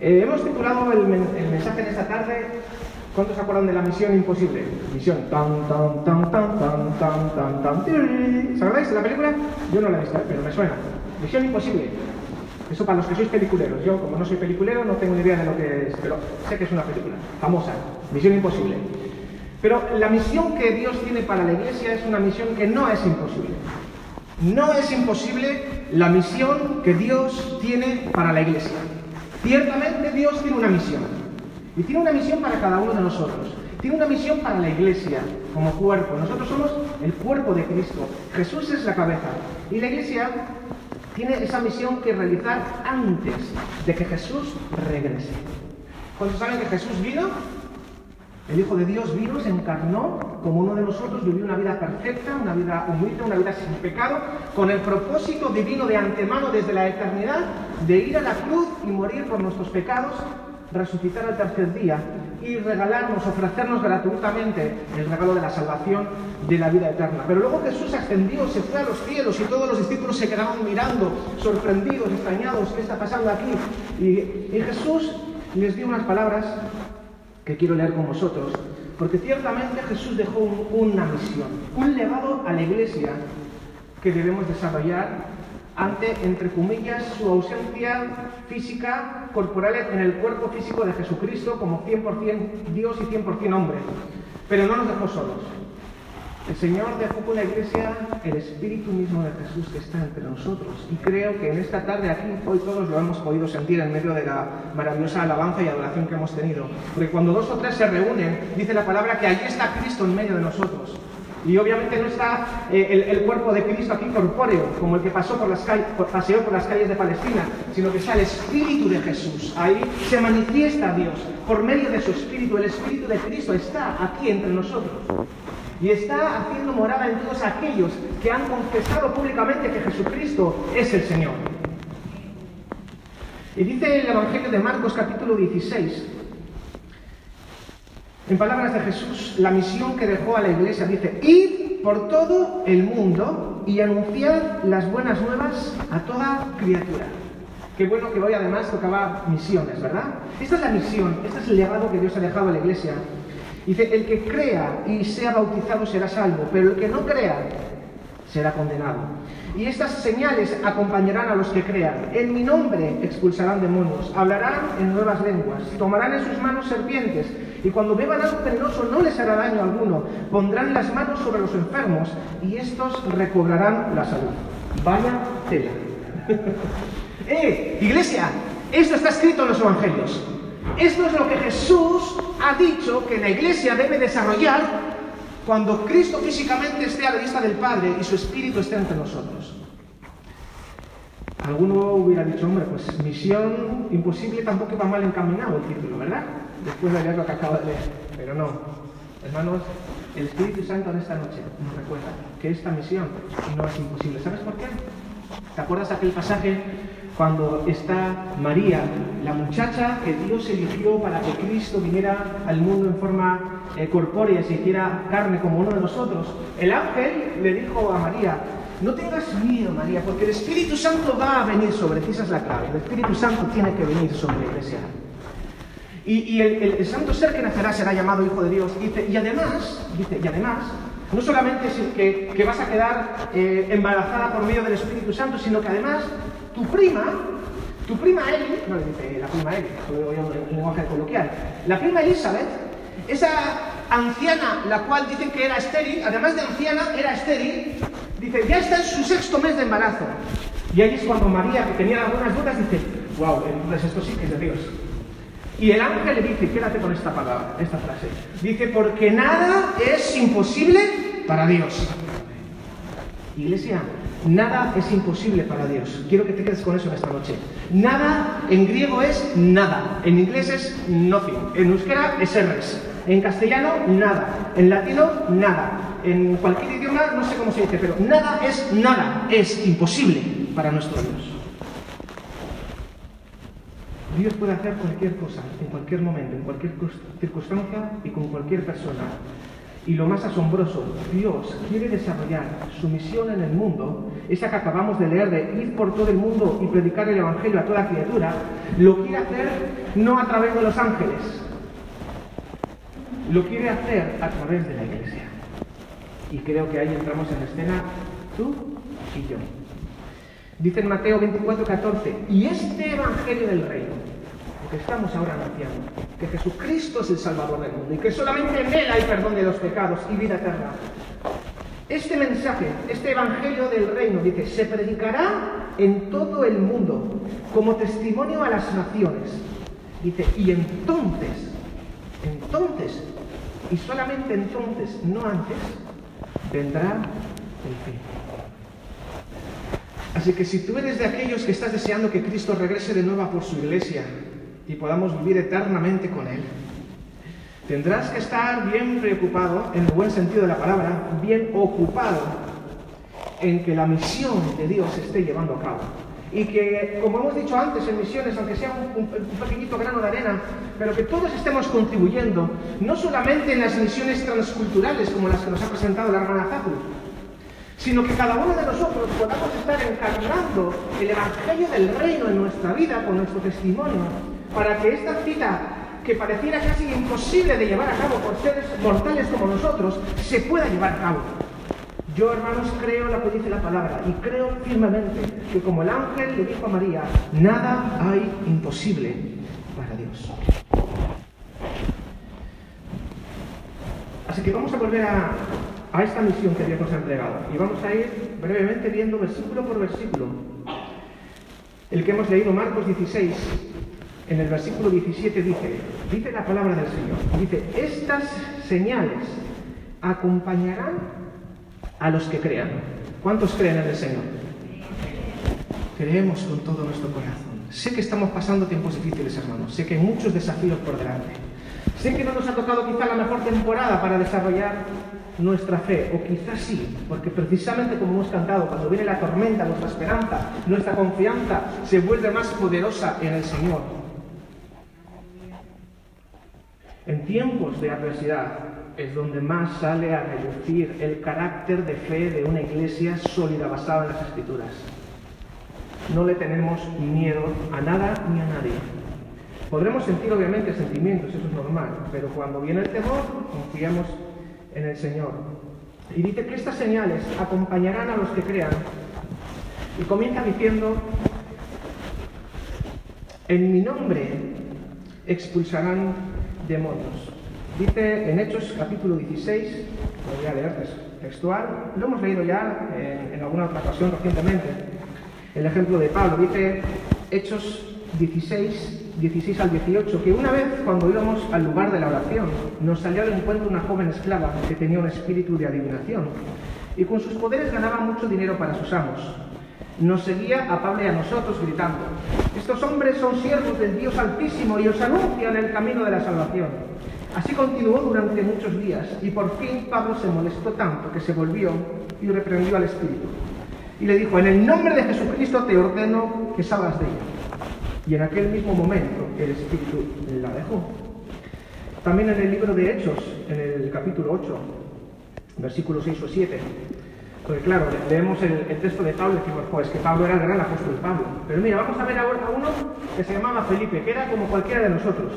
Eh, hemos titulado el, el, mensaje de esta tarde, ¿cuántos se acuerdan de la misión imposible? Misión tan tan tan tan tan tan tan tan ¿Se acordáis de la película? Yo no la he visto, pero me suena. Misión imposible. Eso para los que sois peliculeros. Yo, como no soy peliculero, no tengo ni idea de lo que es, pero sé que es una película famosa, Misión Imposible. Pero la misión que Dios tiene para la iglesia es una misión que no es imposible. No es imposible la misión que Dios tiene para la iglesia. Ciertamente Dios tiene una misión. Y tiene una misión para cada uno de nosotros. Tiene una misión para la iglesia como cuerpo. Nosotros somos el cuerpo de Cristo. Jesús es la cabeza. Y la iglesia tiene esa misión que realizar antes de que Jesús regrese. ¿Cuántos saben que Jesús vino? El Hijo de Dios vino, se encarnó como uno de nosotros, vivió una vida perfecta, una vida humilde, una vida sin pecado, con el propósito divino de antemano desde la eternidad de ir a la cruz y morir por nuestros pecados, resucitar al tercer día y regalarnos, ofrecernos gratuitamente el regalo de la salvación de la vida eterna. Pero luego Jesús ascendió, se fue a los cielos y todos los discípulos se quedaban mirando, sorprendidos, extrañados, ¿qué está pasando aquí? Y Jesús les dio unas palabras que quiero leer con vosotros, porque ciertamente Jesús dejó una misión, un legado a la iglesia que debemos desarrollar ante, entre comillas, su ausencia física, corporal en el cuerpo físico de Jesucristo como 100% Dios y 100% hombre. Pero no nos dejó solos. El Señor dejó con la iglesia el espíritu mismo de Jesús que está entre nosotros. Y creo que en esta tarde aquí, hoy todos lo hemos podido sentir en medio de la maravillosa alabanza y adoración que hemos tenido. Porque cuando dos o tres se reúnen, dice la palabra que allí está Cristo en medio de nosotros. Y obviamente no está eh, el, cuerpo de Cristo aquí corpóreo, como el que pasó por las calles, paseó por las calles de Palestina, sino que está el Espíritu de Jesús. Ahí se manifiesta Dios por medio de su Espíritu. El Espíritu de Cristo está aquí entre nosotros y está haciendo morada en todos aquellos que han confesado públicamente que Jesucristo es el Señor. Y dice el Evangelio de Marcos capítulo 16, en palabras de Jesús, la misión que dejó a la iglesia dice, id por todo el mundo y anunciad las buenas nuevas a toda criatura. Qué bueno que hoy además tocaba misiones, ¿verdad? Esta es la misión, este es el legado que Dios ha dejado a la iglesia Dice, el que crea y sea bautizado será salvo, pero el que no crea será condenado. Y estas señales acompañarán a los que crean. En mi nombre expulsarán demonios, hablarán en nuevas lenguas, tomarán en sus manos serpientes, y cuando beban algo venenoso no les hará daño alguno. Pondrán las manos sobre los enfermos y estos recobrarán la salud. Vaya tela. ¡Eh! Iglesia, esto está escrito en los evangelios. Esto es lo que Jesús ha dicho que la iglesia debe desarrollar cuando Cristo físicamente esté a la vista del Padre y su Espíritu esté entre nosotros. Alguno hubiera dicho, hombre, pues misión imposible tampoco va mal encaminado el título, ¿verdad? Después de leer lo que acabo de leer. Pero no, hermanos, el Espíritu Santo en esta noche nos recuerda que esta misión no es imposible. ¿Sabes por qué? ¿Te acuerdas aquel pasaje cuando está María, la muchacha que Dios eligió para que Cristo viniera al mundo en forma eh, corpórea y se hiciera carne como uno de nosotros, el ángel le dijo a María, no tengas miedo, María, porque el Espíritu Santo va a venir sobre ti, esa es la clave, el Espíritu Santo tiene que venir sobre la iglesia. Y, el, santo ser que nacerá será llamado Hijo de Dios, dice, y además, dice, y además, no solamente es que, que vas a quedar eh, embarazada por medio del Espíritu Santo, sino que además tu prima, tu prima Eli, no le dice la prima Eli, en lenguaje coloquial, la prima Elizabeth, esa anciana, la cual dicen que era estéril, además de anciana, era estéril, dice, ya está en su sexto mes de embarazo. Y ahí es cuando María, que tenía algunas dudas, dice, wow, entonces esto sí que es de Dios. Y el ángel le dice, quédate con esta palabra, esta frase. Dice, porque nada es imposible para Dios. Iglesia, Nada es imposible para Dios. Quiero que te quedes con eso en esta noche. Nada en griego es nada. En inglés es nothing. En euskera es res. En castellano, nada. En latino, nada. En cualquier idioma, no sé cómo se dice, pero nada es nada. Es imposible para nuestro Dios. Dios puede hacer cualquier cosa, en cualquier momento, en cualquier circunstancia y con cualquier persona. Y lo más asombroso, Dios quiere desarrollar su misión en el mundo, esa que acabamos de leer de ir por todo el mundo y predicar el Evangelio a toda criatura, lo quiere hacer no a través de los ángeles, lo quiere hacer a través de la iglesia. Y creo que ahí entramos en escena tú y yo. Dice en Mateo 24, 14, y este Evangelio del Reino, estamos ahora anunciando, que Jesucristo es el Salvador del mundo y que solamente en Él hay perdón de los pecados y vida eterna. Este mensaje, este Evangelio del Reino, dice, se predicará en todo el mundo como testimonio a las naciones. Dice, y entonces, entonces, y solamente entonces, no antes, vendrá el fin. Así que si tú eres de aquellos que estás deseando que Cristo regrese de nuevo por su iglesia y podamos vivir eternamente con Él, tendrás que estar bien preocupado, en el buen sentido de la palabra, bien ocupado en que la misión de Dios se esté llevando a cabo. Y que, como hemos dicho antes en misiones, aunque sea un, pequeñito grano de arena, pero que todos estemos contribuyendo, no solamente en las misiones transculturales como las que nos ha presentado la hermana Zapu, sino que cada uno de nosotros podamos estar encarnando el Evangelio del Reino en nuestra vida con nuestro testimonio, para que esta cita, que pareciera casi imposible de llevar a cabo por seres mortales como nosotros, se pueda llevar a cabo. Yo, hermanos, creo lo que dice la palabra y creo firmemente que como el ángel le dijo a María, nada hay imposible para Dios. Así que vamos a volver a, a esta misión que Dios nos ha entregado. Y vamos a ir brevemente viendo versículo por versículo. El que hemos leído, Marcos 16, en el versículo 17 dice, dice la palabra del Señor, dice, estas señales acompañarán a los que crean. ¿Cuántos creen en el Señor? Creemos con todo nuestro corazón. Sé que estamos pasando tiempos difíciles, hermanos. Sé que hay muchos desafíos por delante. Sé que no nos ha tocado quizá la mejor temporada para desarrollar nuestra fe, o quizás sí, porque precisamente como hemos cantado, cuando viene la tormenta, nuestra esperanza, nuestra confianza se vuelve más poderosa en el Señor. En tiempos de adversidad es donde más sale a reducir el carácter de fe de una iglesia sólida basada en las escrituras. No le tenemos miedo a nada ni a nadie. Podremos sentir obviamente sentimientos, eso es normal, pero cuando viene el temor, confiamos en el Señor. Y dice que estas señales acompañarán a los que crean. Y comienza diciendo, en mi nombre expulsarán demonios. Dice en Hechos capítulo 16, lo voy a leer textual, lo hemos leído ya en, en alguna otra ocasión recientemente, el ejemplo de Pablo, dice Hechos 16, 16 al 18, que una vez cuando íbamos al lugar de la oración, nos salió al encuentro una joven esclava que tenía un espíritu de adivinación y con sus poderes ganaba mucho dinero para sus amos. Nos seguía a Pablo y a nosotros gritando, estos hombres son siervos del Dios Altísimo y os anuncian el camino de la salvación. Así continuó durante muchos días y por fin Pablo se molestó tanto que se volvió y reprendió al espíritu. Y le dijo, en el nombre de Jesucristo te ordeno que salgas de ella. Y en aquel mismo momento el Espíritu la dejó. También en el libro de Hechos, en el capítulo 8, versículos 6 o 7, porque claro, leemos el, texto de Pablo y decimos, pues que Pablo era el gran apóstol Pablo. Pero mira, vamos a ver ahora a uno que se llamaba Felipe, que era como cualquiera de nosotros.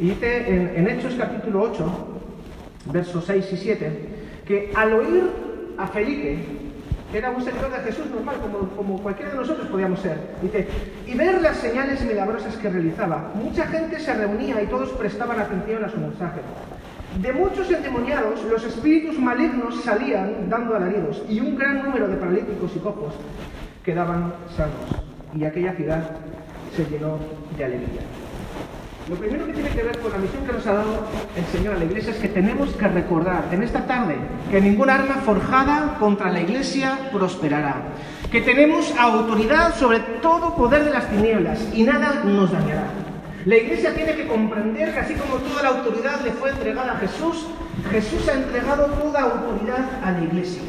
Y dice en, Hechos capítulo 8, versos 6 y 7, que al oír a Felipe, era un seguidor de Jesús normal, como, como cualquiera de nosotros podíamos ser. Dice, y ver las señales milagrosas que realizaba. Mucha gente se reunía y todos prestaban atención a su mensaje. De muchos endemoniados, los espíritus malignos salían dando alaridos, y un gran número de paralíticos y cojos quedaban sanos. Y aquella ciudad se llenó de alegría. Lo primero que tiene que ver con la misión que nos ha dado el Señor a la Iglesia es que tenemos que recordar en esta tarde que ningún arma forjada contra la Iglesia prosperará, que tenemos autoridad sobre todo poder de las tinieblas y nada nos dañará. La Iglesia tiene que comprender que así como toda la autoridad le fue entregada a Jesús, Jesús ha entregado toda autoridad a la Iglesia.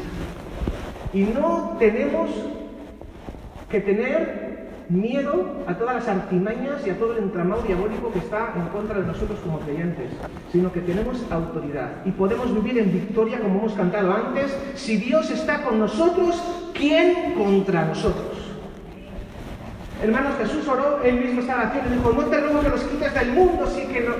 Y no tenemos que tener miedo a todas las artimañas y a todo el entramado diabólico que está en contra de nosotros como creyentes, sino que tenemos autoridad y podemos vivir en victoria como hemos cantado antes. Si Dios está con nosotros, ¿quién contra nosotros? Hermanos, Jesús oró él mismo esta oración y dijo, no te ruego que los quites del mundo,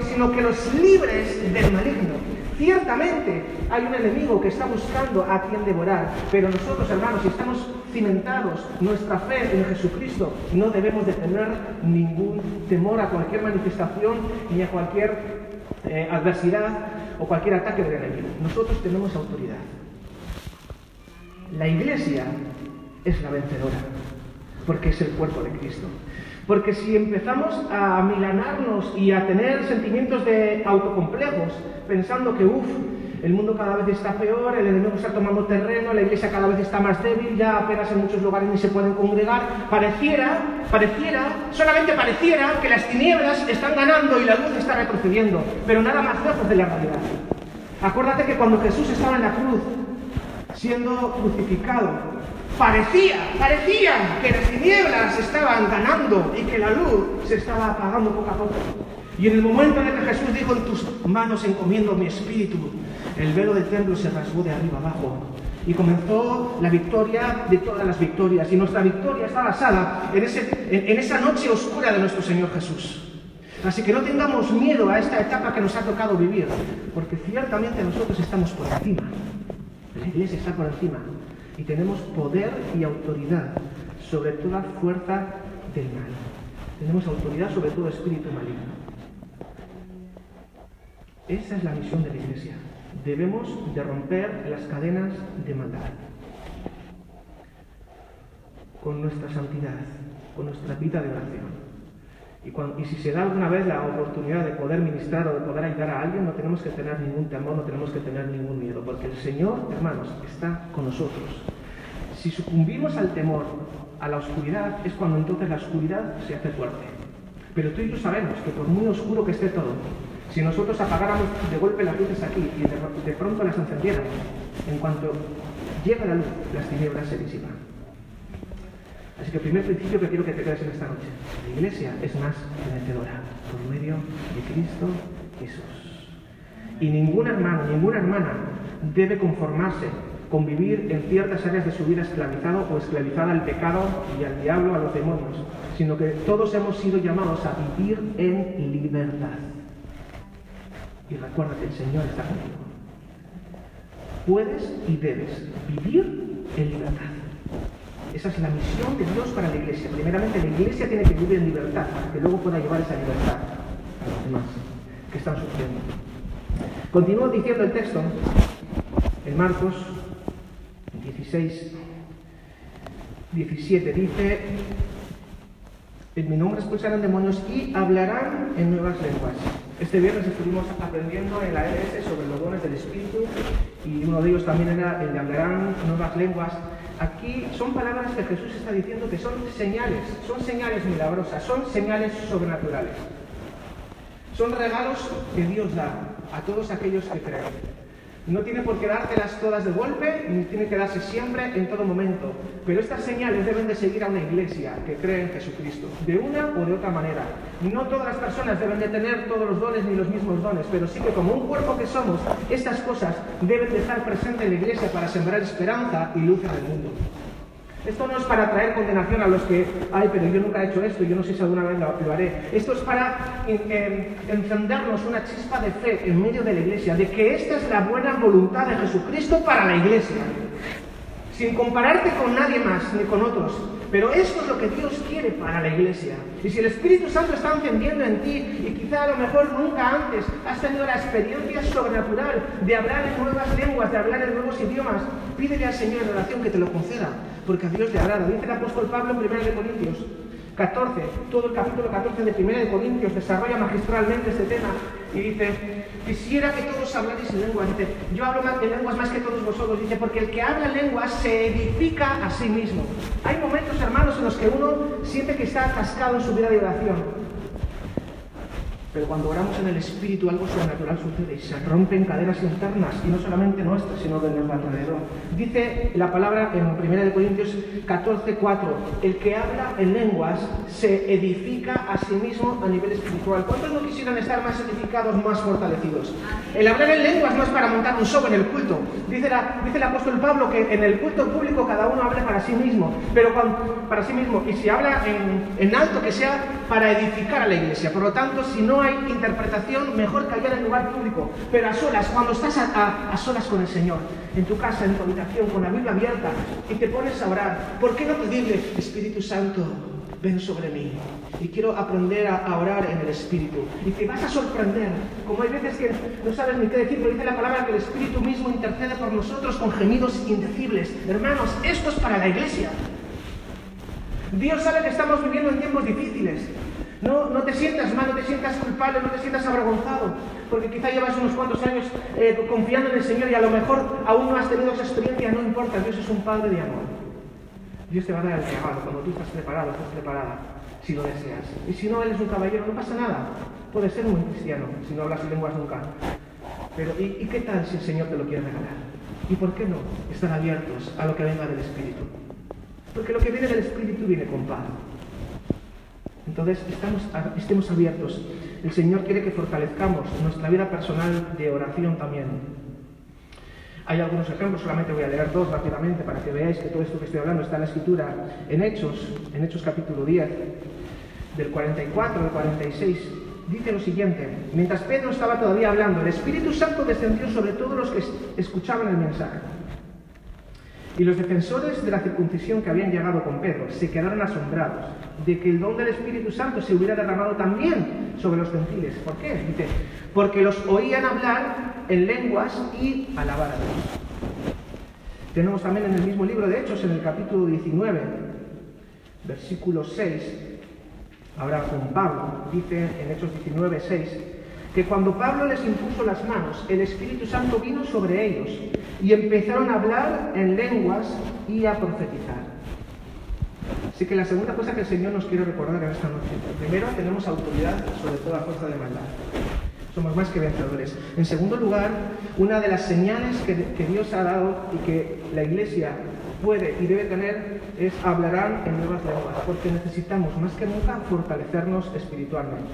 sino que los libres del maligno. Ciertamente hay un enemigo que está buscando a quien devorar, pero nosotros, hermanos, si estamos cimentados nuestra fe en Jesucristo, no debemos de tener ningún temor a cualquier manifestación ni a cualquier eh, adversidad o cualquier ataque del enemigo. Nosotros tenemos autoridad. La iglesia es la vencedora, porque es el cuerpo de Cristo. Porque si empezamos a milanarnos y a tener sentimientos de autocomplejos, pensando que, uff, el mundo cada vez está peor, el enemigo está tomando terreno, la iglesia cada vez está más débil, ya apenas en muchos lugares ni se pueden congregar, pareciera, pareciera, solamente pareciera que las tinieblas están ganando y la luz está retrocediendo, pero nada más lejos de la realidad. Acuérdate que cuando Jesús estaba en la cruz, siendo crucificado, parecía, parecía que las tinieblas estaban ganando y que la luz se estaba apagando poco a poco. Y en el momento en el que Jesús dijo, en tus manos encomiendo mi espíritu, el velo del templo se rasgó de arriba abajo. Y comenzó la victoria de todas las victorias. Y nuestra victoria está basada en, en esa noche oscura de nuestro Señor Jesús. Así que no tengamos miedo a esta etapa que nos ha tocado vivir, porque ciertamente nosotros estamos por encima. La iglesia está por encima y tenemos poder y autoridad sobre toda fuerza del mal. Tenemos autoridad sobre todo espíritu maligno. Esa es la misión de la iglesia. Debemos de romper las cadenas de maldad con nuestra santidad, con nuestra vida de oración. Y, si se da alguna vez la oportunidad de poder ministrar o de poder ayudar a alguien, no tenemos que tener ningún temor, no tenemos que tener ningún miedo, porque el Señor, hermanos, está con nosotros. Si sucumbimos al temor, a la oscuridad, es cuando entonces la oscuridad se hace fuerte. Pero tú y yo sabemos que por muy oscuro que esté todo, si nosotros apagáramos de golpe las luces aquí y de, de pronto las encendiéramos, en cuanto llega la luz, las tinieblas se disipan. Así que el primer principio que quiero que te quedes en esta noche, la iglesia es más vencedora por medio de Cristo Jesús. Y ningún hermano, ninguna hermana debe conformarse con vivir en ciertas áreas de su vida esclavizado o esclavizada al pecado y al diablo, a los demonios, sino que todos hemos sido llamados a vivir en libertad. Y recuerda que el Señor está contigo. Puedes y debes vivir en libertad. Esa es la misión de Dios para la iglesia. Primeramente, la iglesia tiene que vivir en libertad para que luego pueda llevar esa libertad a los demás que están sufriendo. Continúo diciendo el texto en Marcos 16, 17. Dice, en mi nombre expulsarán demonios y hablarán en nuevas lenguas. Este viernes estuvimos aprendiendo en la ES sobre los dones del Espíritu y uno de ellos también era el de hablarán nuevas lenguas. Aquí son palabras que Jesús está diciendo que son señales, son señales milagrosas, son señales sobrenaturales. Son regalos que Dios da a todos aquellos que creen. No tiene por qué dártelas todas de golpe, ni tiene que darse siempre en todo momento. Pero estas señales deben de seguir a una iglesia que cree en Jesucristo, de una o de otra manera. No todas las personas deben de tener todos los dones ni los mismos dones, pero sí que como un cuerpo que somos, estas cosas deben de estar presentes en la iglesia para sembrar esperanza y luz en el mundo. Esto no es para traer condenación a los que, ay, pero yo nunca he hecho esto, yo no sé si alguna vez lo, haré. Esto es para encendernos una chispa de fe en medio de la iglesia, de que esta es la buena voluntad de Jesucristo para la iglesia. Sin compararte con nadie más ni con otros, pero esto es lo que Dios quiere para la iglesia. Y si el Espíritu Santo está encendiendo en ti y quizá a lo mejor nunca antes has tenido la experiencia sobrenatural de hablar en nuevas lenguas, de hablar en nuevos idiomas, pídele al Señor en oración que te lo conceda porque a Dios le agrada. Dice el apóstol Pablo en 1 Corintios 14, todo el capítulo 14 de 1 Corintios desarrolla magistralmente este tema y dice, quisiera que todos hablarais en lenguas. Dice, yo hablo de lenguas más que todos vosotros. Dice, porque el que habla lenguas se edifica a sí mismo. Hay momentos, hermanos, en los que uno siente que está atascado en su vida de oración. Pero cuando oramos en el Espíritu algo sobrenatural sucede y se rompen cadenas internas, y no solamente nuestras, sino de los alrededor. Dice la palabra en 1 Corintios 14, 4, el que habla en lenguas se edifica a sí mismo a nivel espiritual. ¿Cuántos no quisieran estar más edificados, más fortalecidos? El hablar en lenguas no es para montar un show en el culto. Dice, dice el apóstol Pablo que en el culto público cada uno hable para sí mismo, pero para sí mismo. Y si habla en, en alto, que sea para edificar a la iglesia. Por lo tanto, si no hay interpretación, mejor callar en lugar público, pero a solas, cuando estás a, solas con el Señor, en tu casa, en tu habitación, con la Biblia abierta, y te pones a orar, ¿por qué no pedirle, Espíritu Santo, ven sobre mí? Y quiero aprender a, orar en el Espíritu. Y te vas a sorprender, como hay veces que no sabes ni qué decir, pero dice la palabra que el Espíritu mismo intercede por nosotros con gemidos indecibles. Hermanos, esto es para la iglesia. Dios sabe que estamos viviendo en tiempos difíciles. No, no te sientas mal, no te sientas culpable, no te sientas avergonzado, porque quizá llevas unos cuantos años eh, confiando en el Señor y a lo mejor aún no has tenido esa experiencia, no importa, Dios es un Padre de amor. Dios te va a dar el llamado cuando tú estás preparado, estás preparada, si lo deseas. Y si no, Él es un caballero, no pasa nada. Puede ser un cristiano, si no hablas lenguas nunca. Pero, ¿y, ¿y qué tal si el Señor te lo quiere regalar? ¿Y por qué no estar abiertos a lo que venga del Espíritu? Porque lo que viene del Espíritu viene con paz. Entonces, estamos, estemos abiertos. El Señor quiere que fortalezcamos nuestra vida personal de oración también. Hay algunos ejemplos, solamente voy a leer dos rápidamente para que veáis que todo esto que estoy hablando está en la escritura en Hechos, en Hechos capítulo 10, del 44 al 46. Dice lo siguiente, mientras Pedro estaba todavía hablando, el Espíritu Santo descendió sobre todos los que escuchaban el mensaje. Y los defensores de la circuncisión que habían llegado con Pedro se quedaron asombrados de que el don del Espíritu Santo se hubiera derramado también sobre los gentiles. ¿Por qué? Dice, porque los oían hablar en lenguas y alabar a Dios. Tenemos también en el mismo libro de Hechos, en el capítulo 19, versículo 6, ahora con Pablo, dice en Hechos 19, 6, que cuando Pablo les impuso las manos, el Espíritu Santo vino sobre ellos y empezaron a hablar en lenguas y a profetizar. Así que la segunda cosa que el Señor nos quiere recordar en esta noche. Primero, tenemos autoridad sobre toda fuerza de maldad. Somos más que vencedores. En segundo lugar, una de las señales que, Dios ha dado y que la Iglesia puede y debe tener es hablarán en nuevas lenguas, porque necesitamos más que nunca fortalecernos espiritualmente.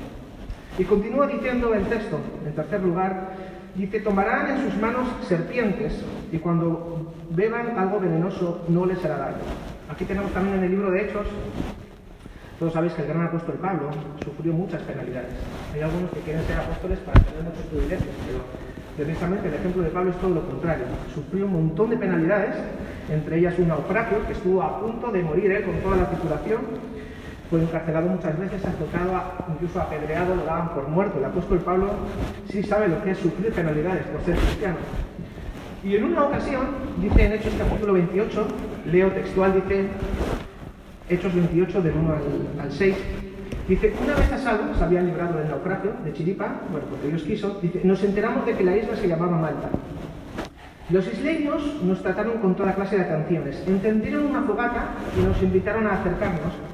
Y continúa diciendo el texto, en tercer lugar, Dice, tomarán en sus manos serpientes y cuando beban algo venenoso no les hará daño. Aquí tenemos también en el libro de Hechos, todos sabéis que el gran apóstol Pablo sufrió muchas penalidades. Hay algunos que quieren ser apóstoles para tener muchos privilegios, pero precisamente el ejemplo de Pablo es todo lo contrario. Sufrió un montón de penalidades, entre ellas un naufragio, que estuvo a punto de morir él con toda la tripulación, fue encarcelado muchas veces, azotado, incluso apedreado, lo daban por muerto. El apóstol Pablo sí sabe lo que es sufrir penalidades por ser cristiano. Y en una ocasión, dice en Hechos capítulo 28, leo textual, dice Hechos 28 del 1 al, 6, dice, una vez a salvo, se habían librado del naufragio de Chiripa, bueno, porque Dios quiso, dice, nos enteramos de que la isla se llamaba Malta. Los isleños nos trataron con toda clase de atenciones, encendieron una fogata y nos invitaron a acercarnos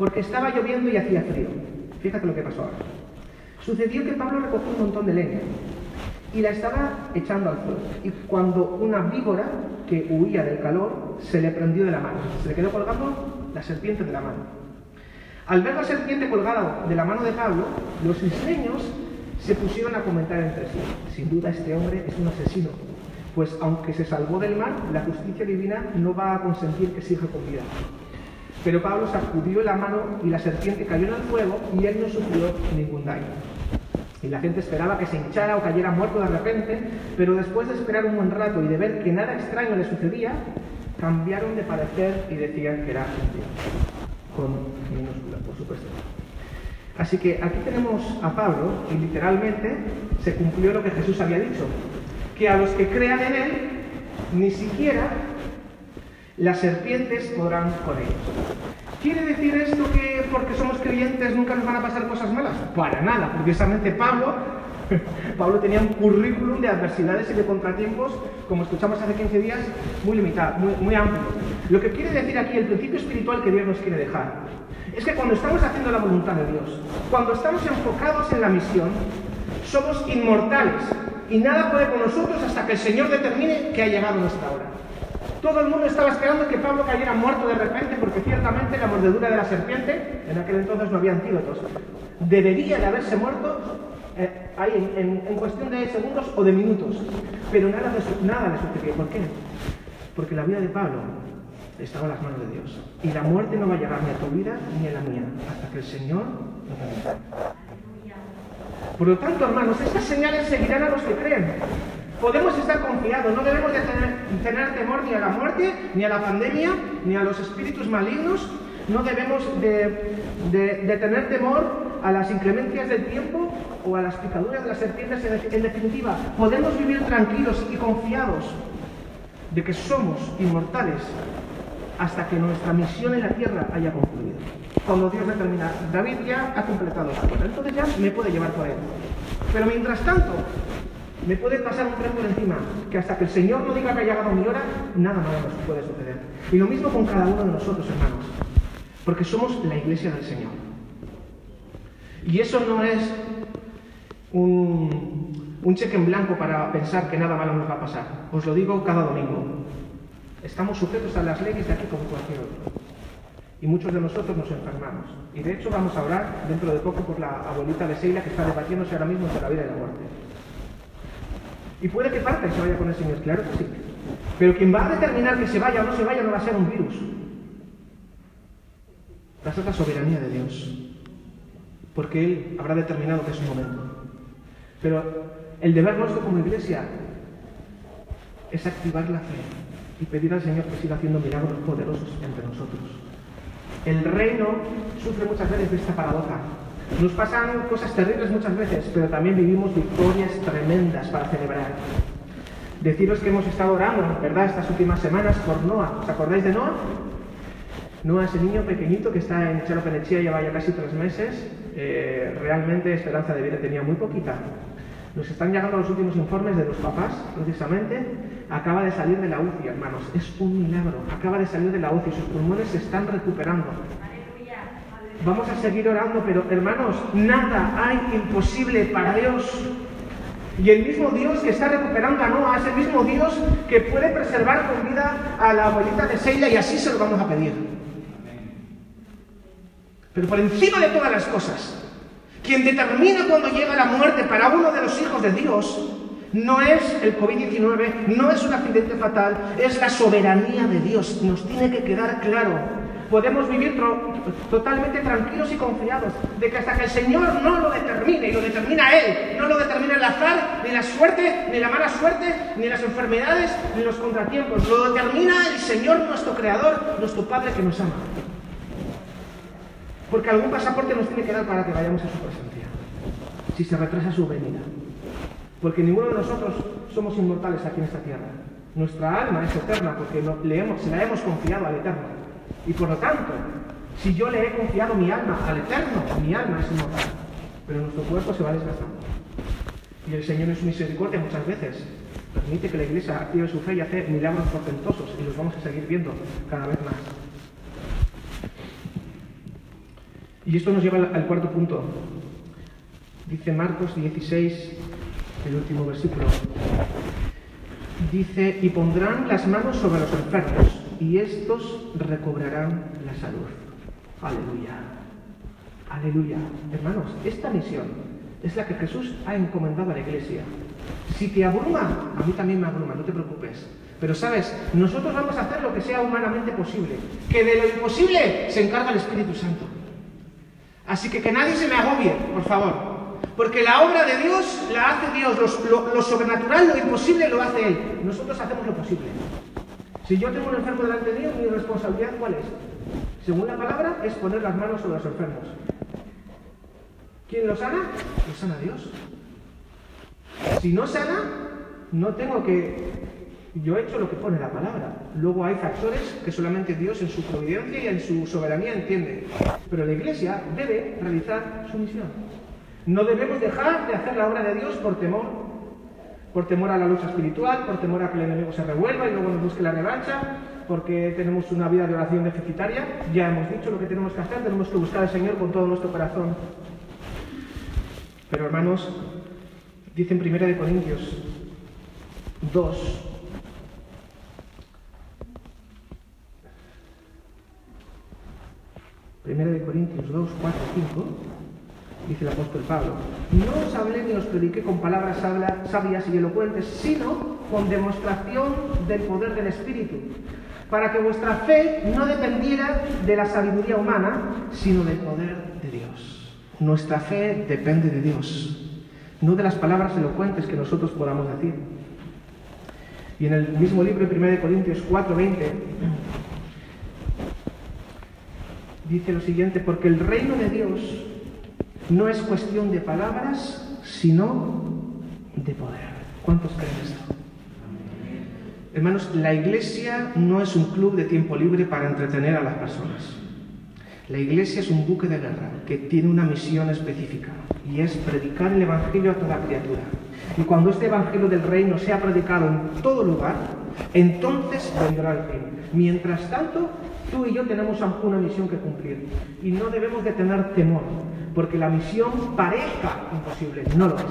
porque estaba lloviendo y hacía frío. Fíjate lo que pasó ahora. Sucedió que Pablo recogió un montón de leña y la estaba echando al fuego. Y cuando una víbora que huía del calor se le prendió de la mano, se le quedó colgando la serpiente de la mano. Al ver la serpiente colgada de la mano de Pablo, los isleños se pusieron a comentar entre sí. Sin duda este hombre es un asesino, pues aunque se salvó del mal, la justicia divina no va a consentir que siga con vida. Pero Pablo sacudió la mano y la serpiente cayó en el fuego y él no sufrió ningún daño. Y la gente esperaba que se hinchara o cayera muerto de repente, pero después de esperar un buen rato y de ver que nada extraño le sucedía, cambiaron de parecer y decían que era un con minúscula, por supuesto. Así que aquí tenemos a Pablo y literalmente se cumplió lo que Jesús había dicho, que a los que crean en él ni siquiera las serpientes podrán con ellos. ¿Quiere decir esto que porque somos creyentes nunca nos van a pasar cosas malas? Para nada, precisamente Pablo, Pablo tenía un currículum de adversidades y de contratiempos, como escuchamos hace 15 días, muy limitado, muy, muy amplio. Lo que quiere decir aquí el principio espiritual que Dios nos quiere dejar es que cuando estamos haciendo la voluntad de Dios, cuando estamos enfocados en la misión, somos inmortales y nada puede con nosotros hasta que el Señor determine que ha llegado nuestra hora. Todo el mundo estaba esperando que Pablo cayera muerto de repente porque ciertamente la mordedura de la serpiente, en aquel entonces no había antídotos, debería de haberse muerto eh, ahí en, cuestión de segundos o de minutos. Pero nada, nada le sucedió. ¿Por qué? Porque la vida de Pablo estaba en las manos de Dios. Y la muerte no va a llegar ni a tu vida ni a la mía, hasta que el Señor lo permita. Por lo tanto, hermanos, estas señales seguirán a los que creen. Podemos estar confiados, no debemos de tener, temor ni a la muerte, ni a la pandemia, ni a los espíritus malignos, no debemos de, de, tener temor a las inclemencias del tiempo o a las picaduras de las serpientes. En, definitiva, podemos vivir tranquilos y confiados de que somos inmortales hasta que nuestra misión en la tierra haya concluido. Cuando Dios determina, David ya ha completado su cosa, entonces ya me puede llevar por él. Pero mientras tanto, me puede pasar un tren por encima, que hasta que el Señor no diga que ha llegado mi hora, nada malo nos puede suceder. Y lo mismo con cada uno de nosotros, hermanos, porque somos la iglesia del Señor. Y eso no es un, cheque en blanco para pensar que nada malo nos va a pasar. Os lo digo cada domingo. Estamos sujetos a las leyes de aquí como cualquier otro. Y muchos de nosotros nos enfermamos. Y de hecho vamos a hablar dentro de poco por la abuelita de Seila que está debatiéndose ahora mismo entre la vida y la muerte. Y puede que parte y se vaya con el Señor, claro que sí. Pero quien va a determinar que se vaya o no se vaya no va a ser un virus. Va a ser la soberanía de Dios. Porque Él habrá determinado que es un momento. Pero el deber nuestro como iglesia es activar la fe y pedir al Señor que siga haciendo milagros poderosos entre nosotros. El reino sufre muchas veces de esta paradoja. Nos pasan cosas terribles muchas veces, pero también vivimos victorias tremendas para celebrar. Deciros que hemos estado orando, ¿verdad?, estas últimas semanas por Noah. ¿Os acordáis de Noah? Noah es el niño pequeñito que está en Chelo Penechía, lleva ya casi tres meses. Eh, realmente esperanza de vida tenía muy poquita. Nos están llegando los últimos informes de los papás, precisamente. Acaba de salir de la UCI, hermanos. Es un milagro. Acaba de salir de la UCI. Sus pulmones se están recuperando. Vamos a seguir orando, pero hermanos, nada hay imposible para Dios. Y el mismo Dios que está recuperando a Noah es el mismo Dios que puede preservar con vida a la abuelita de Seila y así se lo vamos a pedir. Pero por encima de todas las cosas, quien determina cuando llega la muerte para uno de los hijos de Dios no es el COVID-19, no es un accidente fatal, es la soberanía de Dios. Nos tiene que quedar claro podemos vivir totalmente tranquilos y confiados de que hasta que el Señor no lo determine, y lo determina Él, no lo determina el azar, ni la suerte, ni la mala suerte, ni las enfermedades, ni los contratiempos, lo determina el Señor nuestro Creador, nuestro Padre que nos ama. Porque algún pasaporte nos tiene que dar para que vayamos a su presencia, si se retrasa su venida. Porque ninguno de nosotros somos inmortales aquí en esta tierra. Nuestra alma es eterna porque se la hemos confiado al Eterno. Y por lo tanto, si yo le he confiado mi alma al Eterno, mi alma es inmortal, pero nuestro cuerpo se va desgastando. Y el Señor en su misericordia muchas veces permite que la Iglesia active su fe y hace milagros portentosos y los vamos a seguir viendo cada vez más. Y esto nos lleva al cuarto punto. Dice Marcos 16, el último versículo. Dice, y pondrán las manos sobre los enfermos y estos recobrarán la salud. Aleluya. Aleluya. Hermanos, esta misión es la que Jesús ha encomendado a la iglesia. Si te abruma, a mí también me abruma, no te preocupes. Pero sabes, nosotros vamos a hacer lo que sea humanamente posible. Que de lo imposible se encarga el Espíritu Santo. Así que que nadie se me agobie, por favor. Porque la obra de Dios la hace Dios. Lo, sobrenatural, lo imposible lo hace Él. Nosotros hacemos lo posible. Si yo tengo un enfermo delante mío, mi responsabilidad cuál es? Según la palabra, es poner las manos sobre los enfermos. ¿Quién lo sana? Lo sana Dios. Si no sana, no tengo que... Yo he hecho lo que pone la palabra. Luego hay factores que solamente Dios en su providencia y en su soberanía entiende. Pero la Iglesia debe realizar su misión. No debemos dejar de hacer la obra de Dios por temor por temor a la lucha espiritual, por temor a que el enemigo se revuelva y luego nos busque la revancha, porque tenemos una vida de oración deficitaria. Ya hemos dicho lo que tenemos que hacer, tenemos que buscar al Señor con todo nuestro corazón. Pero hermanos, dice en 1 Corintios 2, Primera de Corintios 2, 4, 5, dice el apóstol Pablo, no os hablé ni os prediqué con palabras sabias y elocuentes, sino con demostración del poder del Espíritu, para que vuestra fe no dependiera de la sabiduría humana, sino del poder de Dios. Nuestra fe depende de Dios, no de las palabras elocuentes que nosotros podamos decir. Y en el mismo libro, de 1 Corintios 4, 20, dice lo siguiente, porque el reino de Dios no es cuestión de palabras, sino de poder. ¿Cuántos creen esto? Hermanos, la iglesia no es un club de tiempo libre para entretener a las personas. La iglesia es un buque de guerra que tiene una misión específica y es predicar el Evangelio a toda criatura. Y cuando este Evangelio del reino sea predicado en todo lugar, entonces vendrá el fin. Mientras tanto, Tú y yo tenemos una misión que cumplir y no debemos de tener temor, porque la misión parezca imposible, no lo es.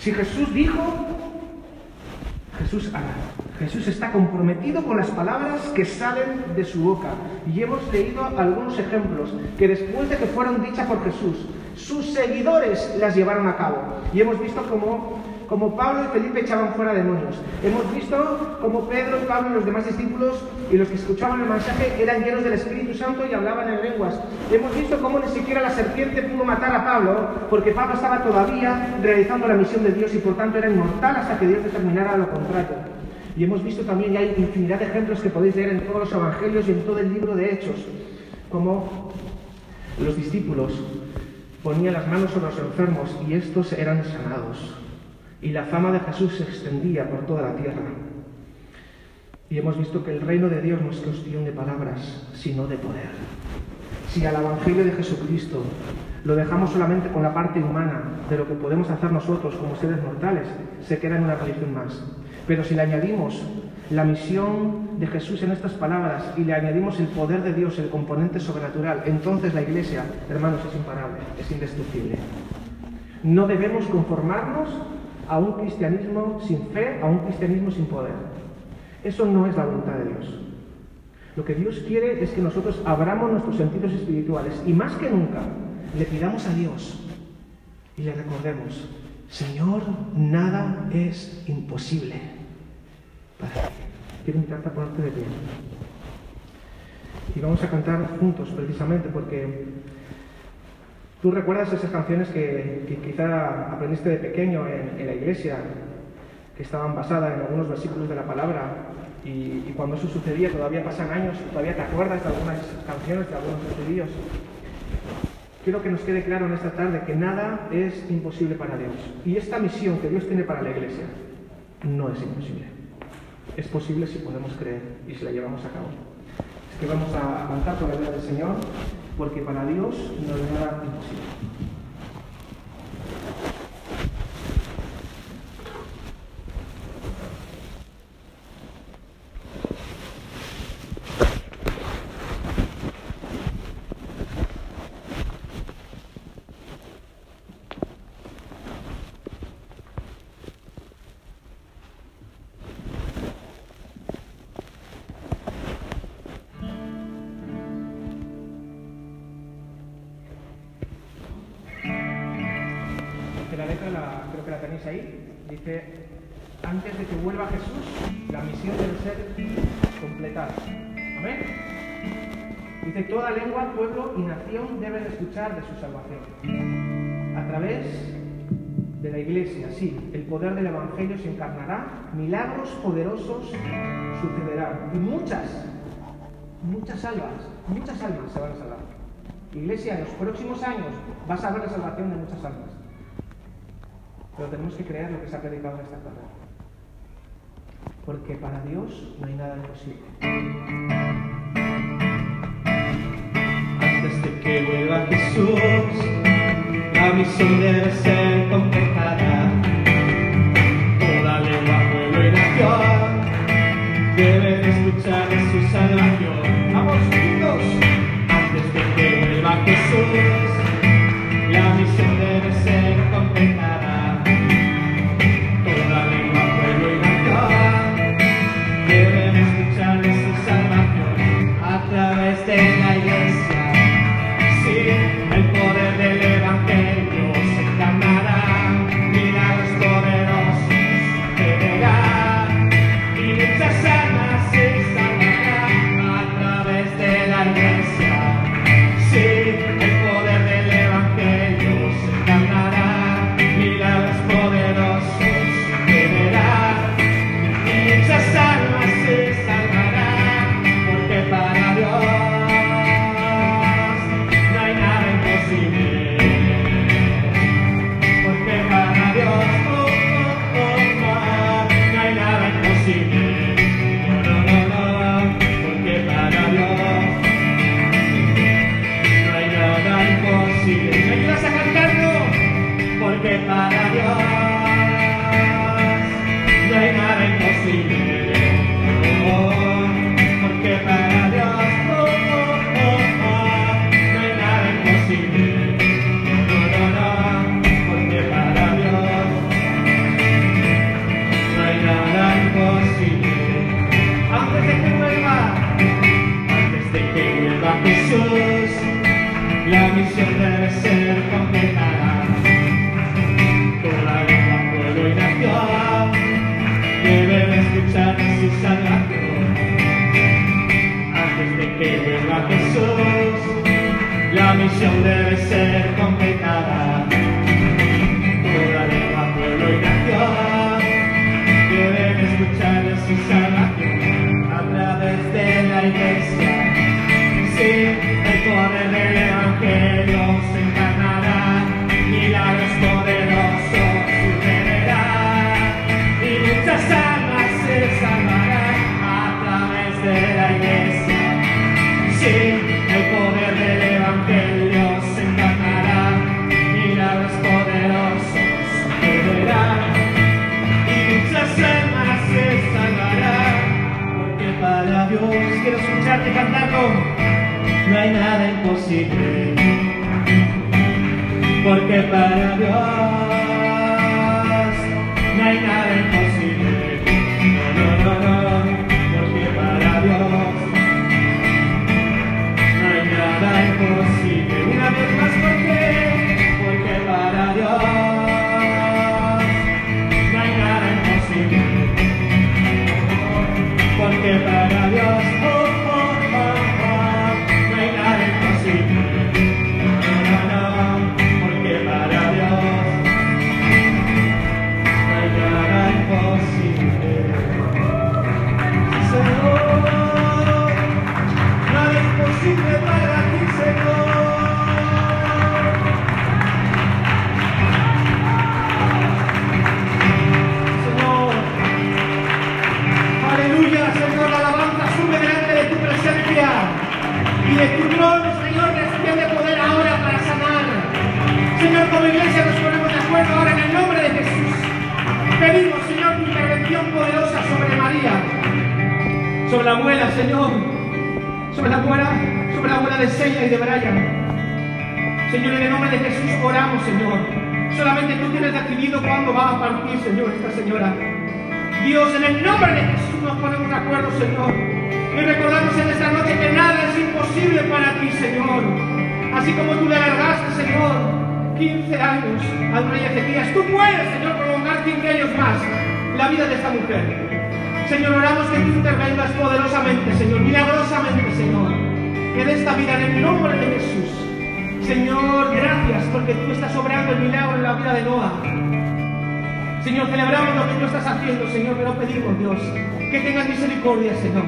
Si Jesús dijo, Jesús hará. Jesús está comprometido con las palabras que salen de su boca. Y hemos leído algunos ejemplos que después de que fueron dichas por Jesús, sus seguidores las llevaron a cabo. Y hemos visto cómo como Pablo y Felipe echaban fuera demonios. Hemos visto como Pedro, Pablo y los demás discípulos y los que escuchaban el mensaje eran llenos del Espíritu Santo y hablaban en lenguas. Hemos visto cómo ni siquiera la serpiente pudo matar a Pablo porque Pablo estaba todavía realizando la misión de Dios y por tanto era inmortal hasta que Dios determinara lo contrario. Y hemos visto también, y hay infinidad de ejemplos que podéis leer en todos los evangelios y en todo el libro de Hechos, como los discípulos ponían las manos sobre los enfermos y estos eran sanados y la fama de Jesús se extendía por toda la tierra. Y hemos visto que el reino de Dios no es cuestión de palabras, sino de poder. Si al Evangelio de Jesucristo lo dejamos solamente con la parte humana de lo que podemos hacer nosotros como seres mortales, se queda en una religión más. Pero si le añadimos la misión de Jesús en estas palabras y le añadimos el poder de Dios, el componente sobrenatural, entonces la iglesia, hermanos, es imparable, es indestructible. No debemos conformarnos a un cristianismo sin fe, a un cristianismo sin poder. Eso no es la voluntad de Dios. Lo que Dios quiere es que nosotros abramos nuestros sentidos espirituales y más que nunca le pidamos a Dios y le recordemos, Señor, nada es imposible para ti. Quiero invitarte ponerte de pie. Y vamos a cantar juntos precisamente porque ¿Tú recuerdas esas canciones que, quizá aprendiste de pequeño en, la iglesia, que estaban basadas en algunos versículos de la palabra? Y, cuando eso sucedía, todavía pasan años, todavía te acuerdas de algunas canciones, de algunos estudios. Quiero que nos quede claro en esta tarde que nada es imposible para Dios. Y esta misión que Dios tiene para la iglesia no es imposible. Es posible si podemos creer y si la llevamos a cabo. Es que vamos a avanzar por la vida del Señor porque para Dios no hay nada imposible. Antes de que vuelva Jesús, la misión debe ser completada. Amén. Dice, toda lengua, pueblo y nación deben escuchar de su salvación. A través de la iglesia, sí, el poder del Evangelio se encarnará, milagros poderosos sucederán. Y muchas, muchas almas, muchas almas se van a salvar. Iglesia, en los próximos años vas a ver la salvación de muchas almas. Pero tenemos que creer lo que se ha predicado en esta carrera. Porque para Dios no hay nada imposible. Antes de que vuelva Jesús, la misión debe ser misión debe ser no hay nada imposible. Porque para Dios no hay nada esta mujer. Señor, oramos que tú intervengas poderosamente, Señor, milagrosamente, Señor, en esta vida, en el nombre de Jesús. Señor, gracias porque tú estás obrando el milagro en la vida de Noah. Señor, celebramos lo que tú estás haciendo, Señor, pero pedimos, Dios, que tengas misericordia, Señor.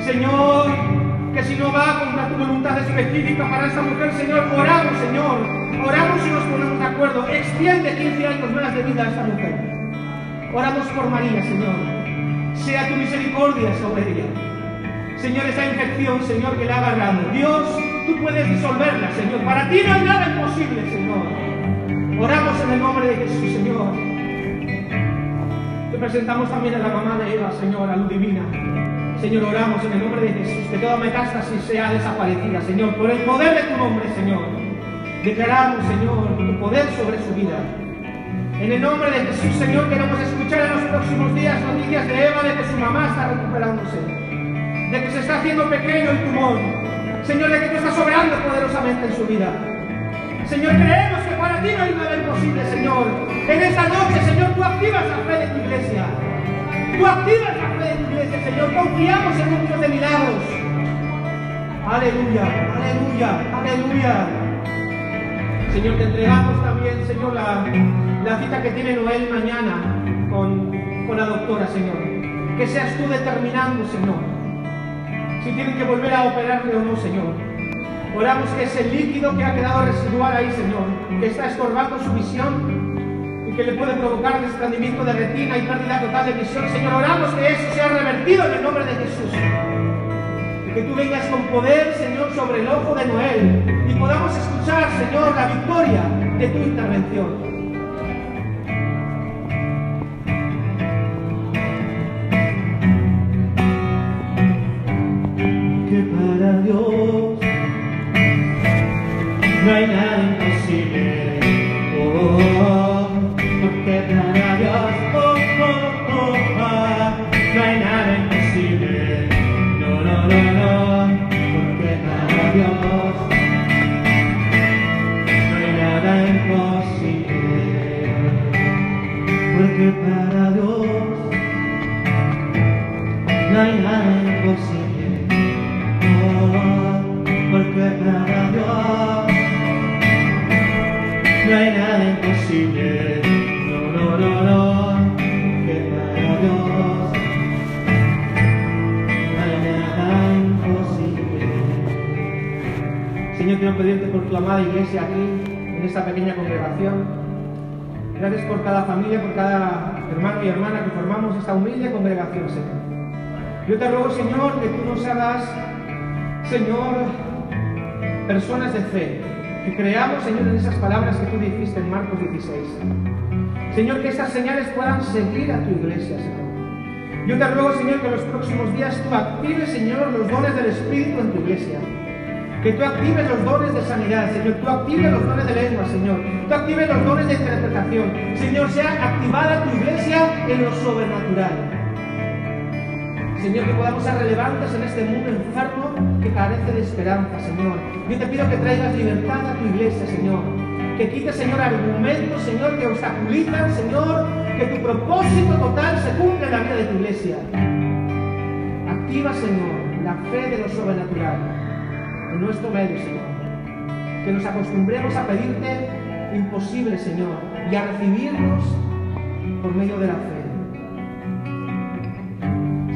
Señor, que si no va contra tu voluntad específica para esa mujer, Señor, oramos, Señor, oramos y nos ponemos de acuerdo. Extiende 15 años más de vida a esta mujer. Oramos por María, Señor. Sea tu misericordia sobre ella. Señor, esa infección, Señor, que le ha agarrado. Dios, tú puedes disolverla, Señor. Para ti no hay nada imposible, Señor. Oramos en el nombre de Jesús, Señor. Te presentamos también a la mamá de Eva, Señor, a luz divina. Señor, oramos en el nombre de Jesús, que toda metástasis sea desaparecida, Señor, por el poder de tu nombre, Señor. Declaramos, Señor, tu poder sobre su vida. En el nombre de Jesús, Señor, queremos escuchar en los próximos días noticias de Eva de que su mamá está recuperándose, de que se está haciendo pequeño el tumor. Señor, de que tú estás obrando poderosamente en su vida. Señor, creemos que para ti no hay nada imposible, Señor. En esta noche, Señor, tú activas la fe de tu iglesia. Tú activas la fe de tu iglesia, Señor. Confiamos en Dios de milagros. Aleluya, aleluya, aleluya. Señor, te entregamos también, Señor, la, la cita que tiene Noel mañana con, con la doctora, Señor. Que seas tú determinando, Señor, si tienen que volver a operarle o no, Señor. Oramos que ese líquido que ha quedado residual ahí, Señor, que está estorbando su visión y que le puede provocar desprendimiento de retina y pérdida total de visión, Señor, oramos que eso sea revertido en el nombre de Jesús. Y que tú vengas con poder, Señor, sobre el ojo de Noel y podamos escuchar, Señor, la victoria de tu intervención. Esta humilde congregación, Señor. Yo te ruego, Señor, que tú nos hagas, Señor, personas de fe, que creamos, Señor, en esas palabras que tú dijiste en Marcos 16. Señor, que estas señales puedan seguir a tu iglesia, Señor. Yo te ruego, Señor, que en los próximos días tú actives, Señor, los dones del Espíritu en tu iglesia. Que tú actives los dones de sanidad, Señor. Tú actives los dones de lengua, Señor. Tú actives los dones de interpretación. Señor, sea activada tu iglesia en lo sobrenatural. Señor, que podamos ser relevantes en este mundo enfermo que carece de esperanza, Señor. Yo te pido que traigas libertad a tu iglesia, Señor. Que quites, Señor, argumentos, Señor, que obstaculizan, Señor, que tu propósito total se cumpla en la vida de tu iglesia. Activa, Señor, la fe de lo sobrenatural nuestro medio, Señor. Que nos acostumbremos a pedirte imposible, Señor, y a recibirnos por medio de la fe.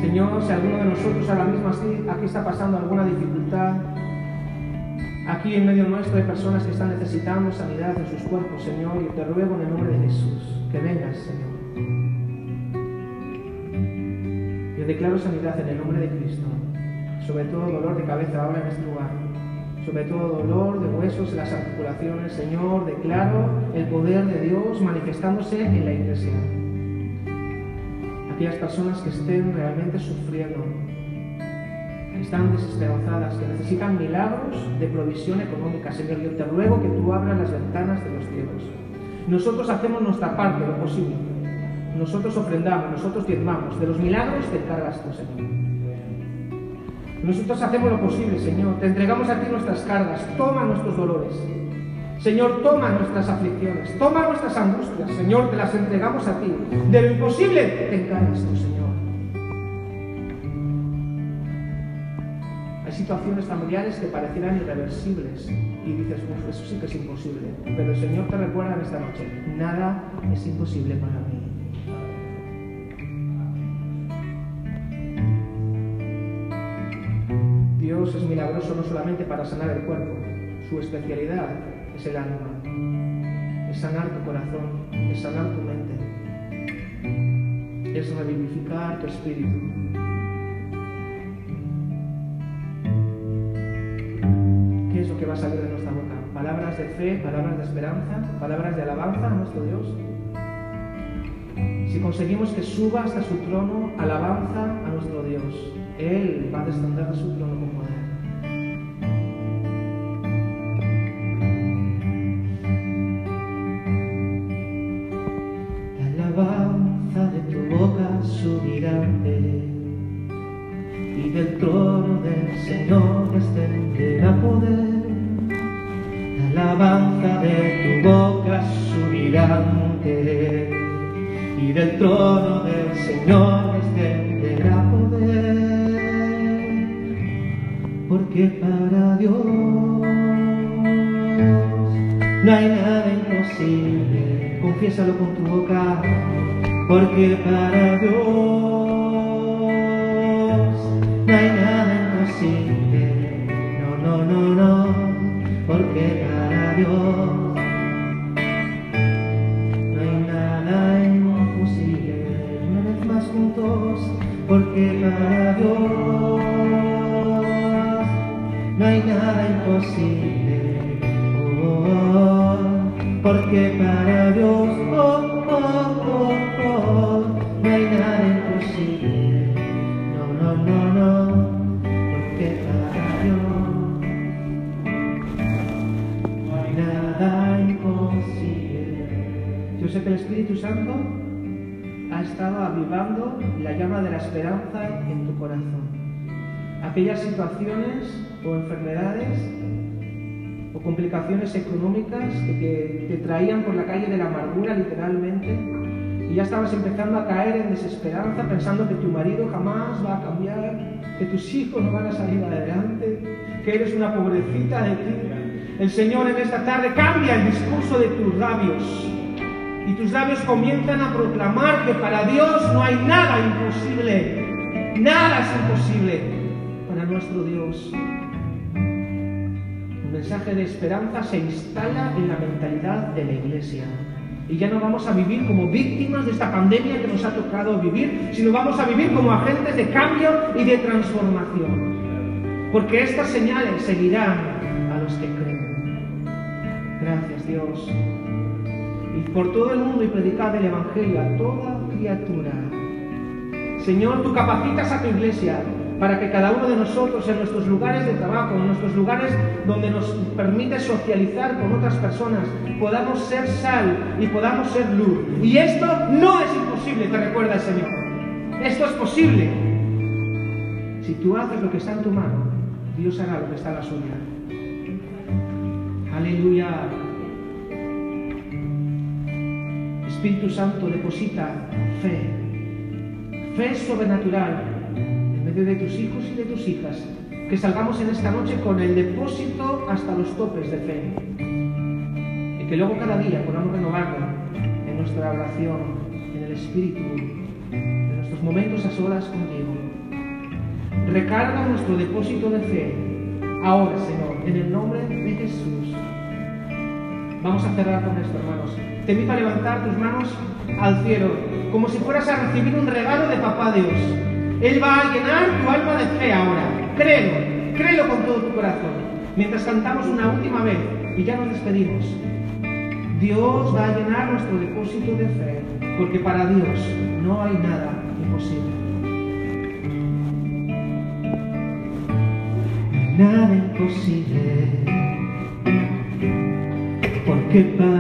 Señor, si alguno de nosotros ahora mismo así, aquí está pasando alguna dificultad, aquí en medio nuestro hay personas que están necesitando sanidad en sus cuerpos, Señor, y te ruego en el nombre de Jesús que vengas, Señor. Yo declaro sanidad en el nombre de Cristo, sobre todo dolor de cabeza ahora en este lugar, sobre todo dolor de huesos en las articulaciones, Señor, declaro el poder de Dios manifestándose en la iglesia aquellas personas que estén realmente sufriendo, que están desesperanzadas, que necesitan milagros de provisión económica. Señor, yo te ruego que tú abras las ventanas de los cielos. Nosotros hacemos nuestra parte, lo posible. Nosotros ofrendamos, nosotros diezmamos. De los milagros te encargas tú, Señor. Nosotros hacemos lo posible, Señor. Te entregamos a ti nuestras cargas. Toma nuestros dolores. Señor, toma nuestras aflicciones, toma nuestras angustias, Señor, te las entregamos a ti. De lo imposible te encargas Señor. Hay situaciones familiares que parecieran irreversibles y dices, eso sí que es imposible. Pero el Señor te recuerda en esta noche, nada es imposible para mí. Dios es milagroso no solamente para sanar el cuerpo, su especialidad es el alma, es sanar tu corazón, es sanar tu mente, es revivificar tu espíritu. ¿Qué es lo que va a salir de nuestra boca? Palabras de fe, palabras de esperanza, palabras de alabanza a nuestro Dios. Si conseguimos que suba hasta su trono alabanza a nuestro Dios, Él va a descender de su trono del trono del Señor extenderá poder. La alabanza de tu boca subirá y del trono del Señor extenderá poder. Porque para Dios no hay nada imposible. Confiésalo con tu boca. Porque para Dios Aquellas situaciones o enfermedades o complicaciones económicas que te, te traían por la calle de la amargura literalmente y ya estabas empezando a caer en desesperanza pensando que tu marido jamás va a cambiar, que tus hijos no van a salir adelante, que eres una pobrecita de ti. El Señor en esta tarde cambia el discurso de tus labios. Y tus labios comienzan a proclamar que para Dios no hay nada imposible. Nada es imposible para nuestro Dios. Un mensaje de esperanza se instala en la mentalidad de la iglesia. Y ya no vamos a vivir como víctimas de esta pandemia que nos ha tocado vivir, sino vamos a vivir como agentes de cambio y de transformación. Porque estas señales seguirán a los que creen. Gracias Dios. Y por todo el mundo y predicad el Evangelio a toda criatura. Señor, tú capacitas a tu iglesia para que cada uno de nosotros en nuestros lugares de trabajo, en nuestros lugares donde nos permite socializar con otras personas, podamos ser sal y podamos ser luz. Y esto no es imposible, te recuerda el Señor. Esto es posible. Si tú haces lo que está en tu mano, Dios hará lo que está en la suya. Aleluya. Espíritu Santo deposita fe, fe sobrenatural de tus hijos y de tus hijas, que salgamos en esta noche con el depósito hasta los topes de fe y que luego cada día podamos renovarlo en nuestra oración, en el Espíritu, en nuestros momentos a solas contigo. Recarga nuestro depósito de fe ahora, Señor, en el nombre de Jesús. Vamos a cerrar con esto, hermanos. Te invito a levantar tus manos al cielo, como si fueras a recibir un regalo de Papá Dios. Él va a llenar tu alma de fe ahora. Créelo, créelo con todo tu corazón. Mientras cantamos una última vez y ya nos despedimos. Dios va a llenar nuestro depósito de fe, porque para Dios no hay nada imposible. Nada imposible, porque para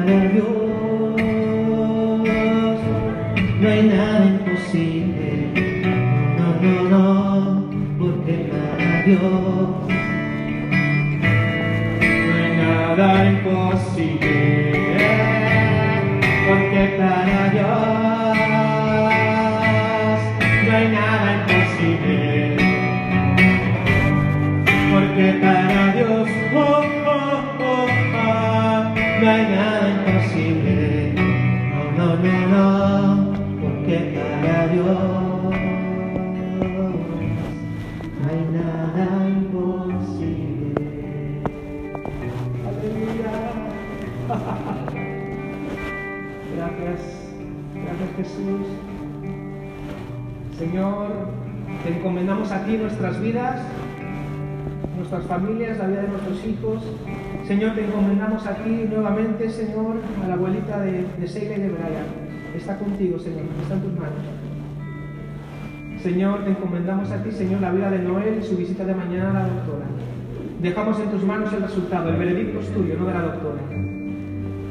no hay nada imposible. No, no, no, no. Porque para Dios hay nada imposible. Aleluya. Gracias, gracias Jesús. Señor, te encomendamos a ti nuestras vidas, nuestras familias, la vida de nuestros hijos. Señor, te encomendamos a ti nuevamente, Señor, a la abuelita de, de Seila y de Brian. Está contigo, Señor, está en tus manos. Señor, te encomendamos a ti, Señor, la vida de Noel y su visita de mañana a la doctora. Dejamos en tus manos el resultado, el veredicto es tuyo, no de la doctora.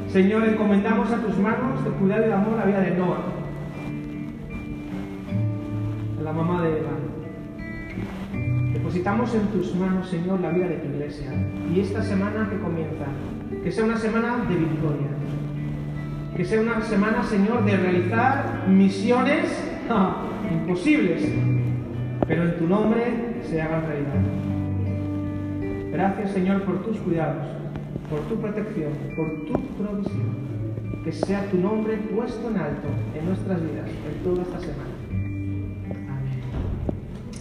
Señor, encomendamos a tus manos de cuidado y de amor la vida de Noah, a la mamá de Eva. Depositamos en tus manos, Señor, la vida de tu iglesia. Y esta semana que comienza, que sea una semana de victoria. Que sea una semana, Señor, de realizar misiones imposibles, pero en tu nombre se hagan realidad. Gracias, Señor, por tus cuidados, por tu protección, por tu provisión. Que sea tu nombre puesto en alto en nuestras vidas en toda esta semana.